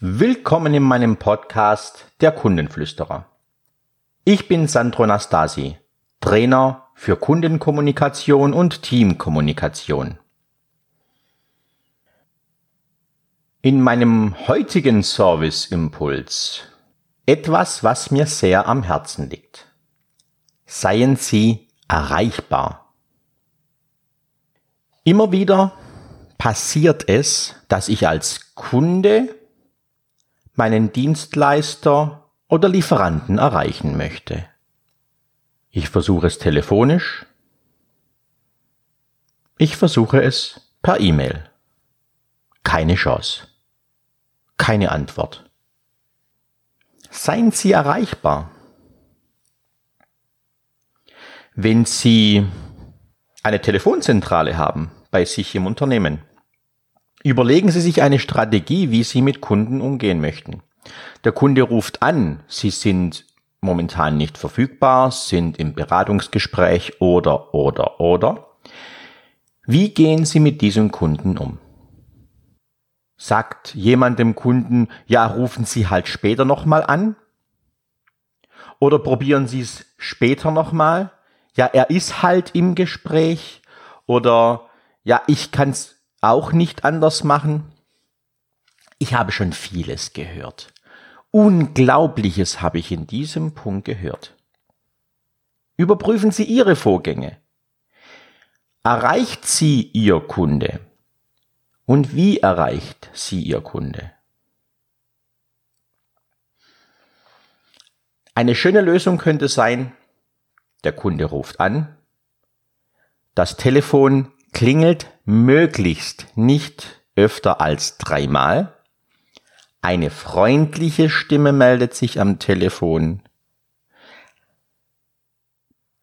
Willkommen in meinem Podcast Der Kundenflüsterer. Ich bin Sandro Nastasi, Trainer für Kundenkommunikation und Teamkommunikation. In meinem heutigen Serviceimpuls etwas, was mir sehr am Herzen liegt. Seien Sie erreichbar. Immer wieder passiert es, dass ich als Kunde meinen Dienstleister oder Lieferanten erreichen möchte. Ich versuche es telefonisch. Ich versuche es per E-Mail. Keine Chance. Keine Antwort. Seien Sie erreichbar. Wenn Sie eine Telefonzentrale haben bei sich im Unternehmen, Überlegen Sie sich eine Strategie, wie Sie mit Kunden umgehen möchten. Der Kunde ruft an, Sie sind momentan nicht verfügbar, sind im Beratungsgespräch oder, oder, oder. Wie gehen Sie mit diesem Kunden um? Sagt jemand dem Kunden, ja, rufen Sie halt später nochmal an? Oder probieren Sie es später nochmal? Ja, er ist halt im Gespräch. Oder ja, ich kann es auch nicht anders machen? Ich habe schon vieles gehört. Unglaubliches habe ich in diesem Punkt gehört. Überprüfen Sie Ihre Vorgänge. Erreicht sie Ihr Kunde? Und wie erreicht sie Ihr Kunde? Eine schöne Lösung könnte sein, der Kunde ruft an, das Telefon klingelt möglichst nicht öfter als dreimal. Eine freundliche Stimme meldet sich am Telefon.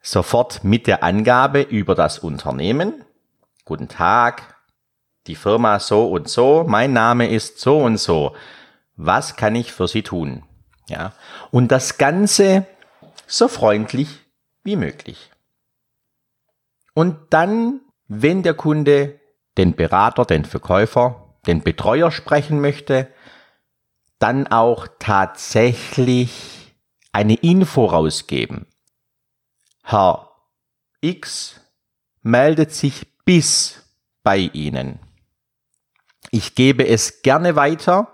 Sofort mit der Angabe über das Unternehmen. Guten Tag, die Firma so und so, mein Name ist so und so. Was kann ich für Sie tun? Ja. Und das Ganze so freundlich wie möglich. Und dann wenn der Kunde den Berater, den Verkäufer, den Betreuer sprechen möchte, dann auch tatsächlich eine Info rausgeben. Herr X meldet sich bis bei Ihnen. Ich gebe es gerne weiter.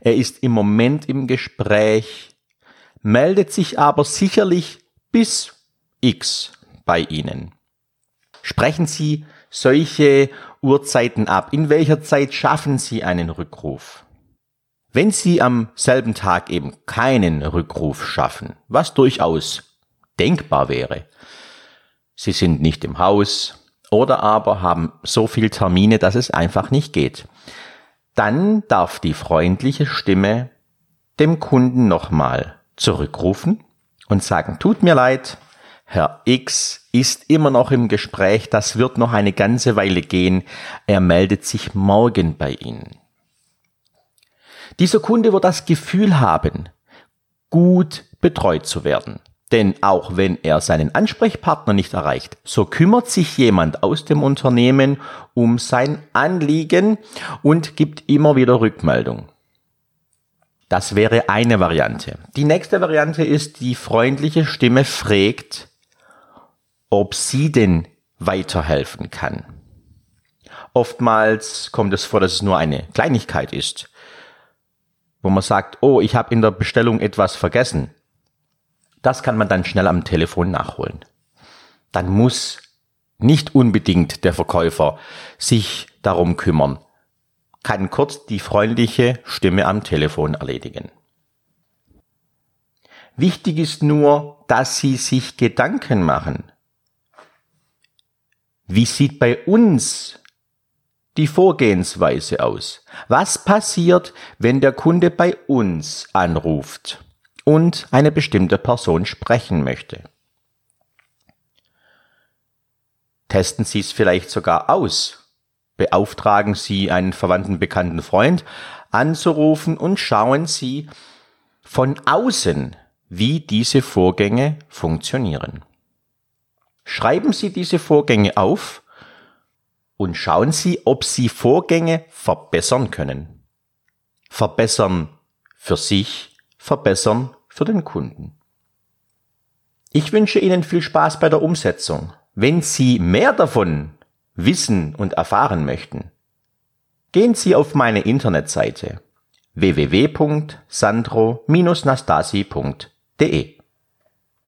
Er ist im Moment im Gespräch, meldet sich aber sicherlich bis X bei Ihnen. Sprechen Sie solche Uhrzeiten ab? In welcher Zeit schaffen Sie einen Rückruf? Wenn Sie am selben Tag eben keinen Rückruf schaffen, was durchaus denkbar wäre, Sie sind nicht im Haus oder aber haben so viel Termine, dass es einfach nicht geht, dann darf die freundliche Stimme dem Kunden nochmal zurückrufen und sagen, tut mir leid, Herr X ist immer noch im Gespräch, das wird noch eine ganze Weile gehen, er meldet sich morgen bei Ihnen. Dieser Kunde wird das Gefühl haben, gut betreut zu werden. Denn auch wenn er seinen Ansprechpartner nicht erreicht, so kümmert sich jemand aus dem Unternehmen um sein Anliegen und gibt immer wieder Rückmeldung. Das wäre eine Variante. Die nächste Variante ist, die freundliche Stimme fragt, ob sie denn weiterhelfen kann. Oftmals kommt es vor, dass es nur eine Kleinigkeit ist, wo man sagt, oh, ich habe in der Bestellung etwas vergessen. Das kann man dann schnell am Telefon nachholen. Dann muss nicht unbedingt der Verkäufer sich darum kümmern, kann kurz die freundliche Stimme am Telefon erledigen. Wichtig ist nur, dass Sie sich Gedanken machen, wie sieht bei uns die Vorgehensweise aus? Was passiert, wenn der Kunde bei uns anruft und eine bestimmte Person sprechen möchte? Testen Sie es vielleicht sogar aus. Beauftragen Sie einen verwandten bekannten Freund anzurufen und schauen Sie von außen, wie diese Vorgänge funktionieren. Schreiben Sie diese Vorgänge auf und schauen Sie, ob Sie Vorgänge verbessern können. Verbessern für sich verbessern für den Kunden. Ich wünsche Ihnen viel Spaß bei der Umsetzung. Wenn Sie mehr davon wissen und erfahren möchten, gehen Sie auf meine Internetseite www.sandro-nastasi.de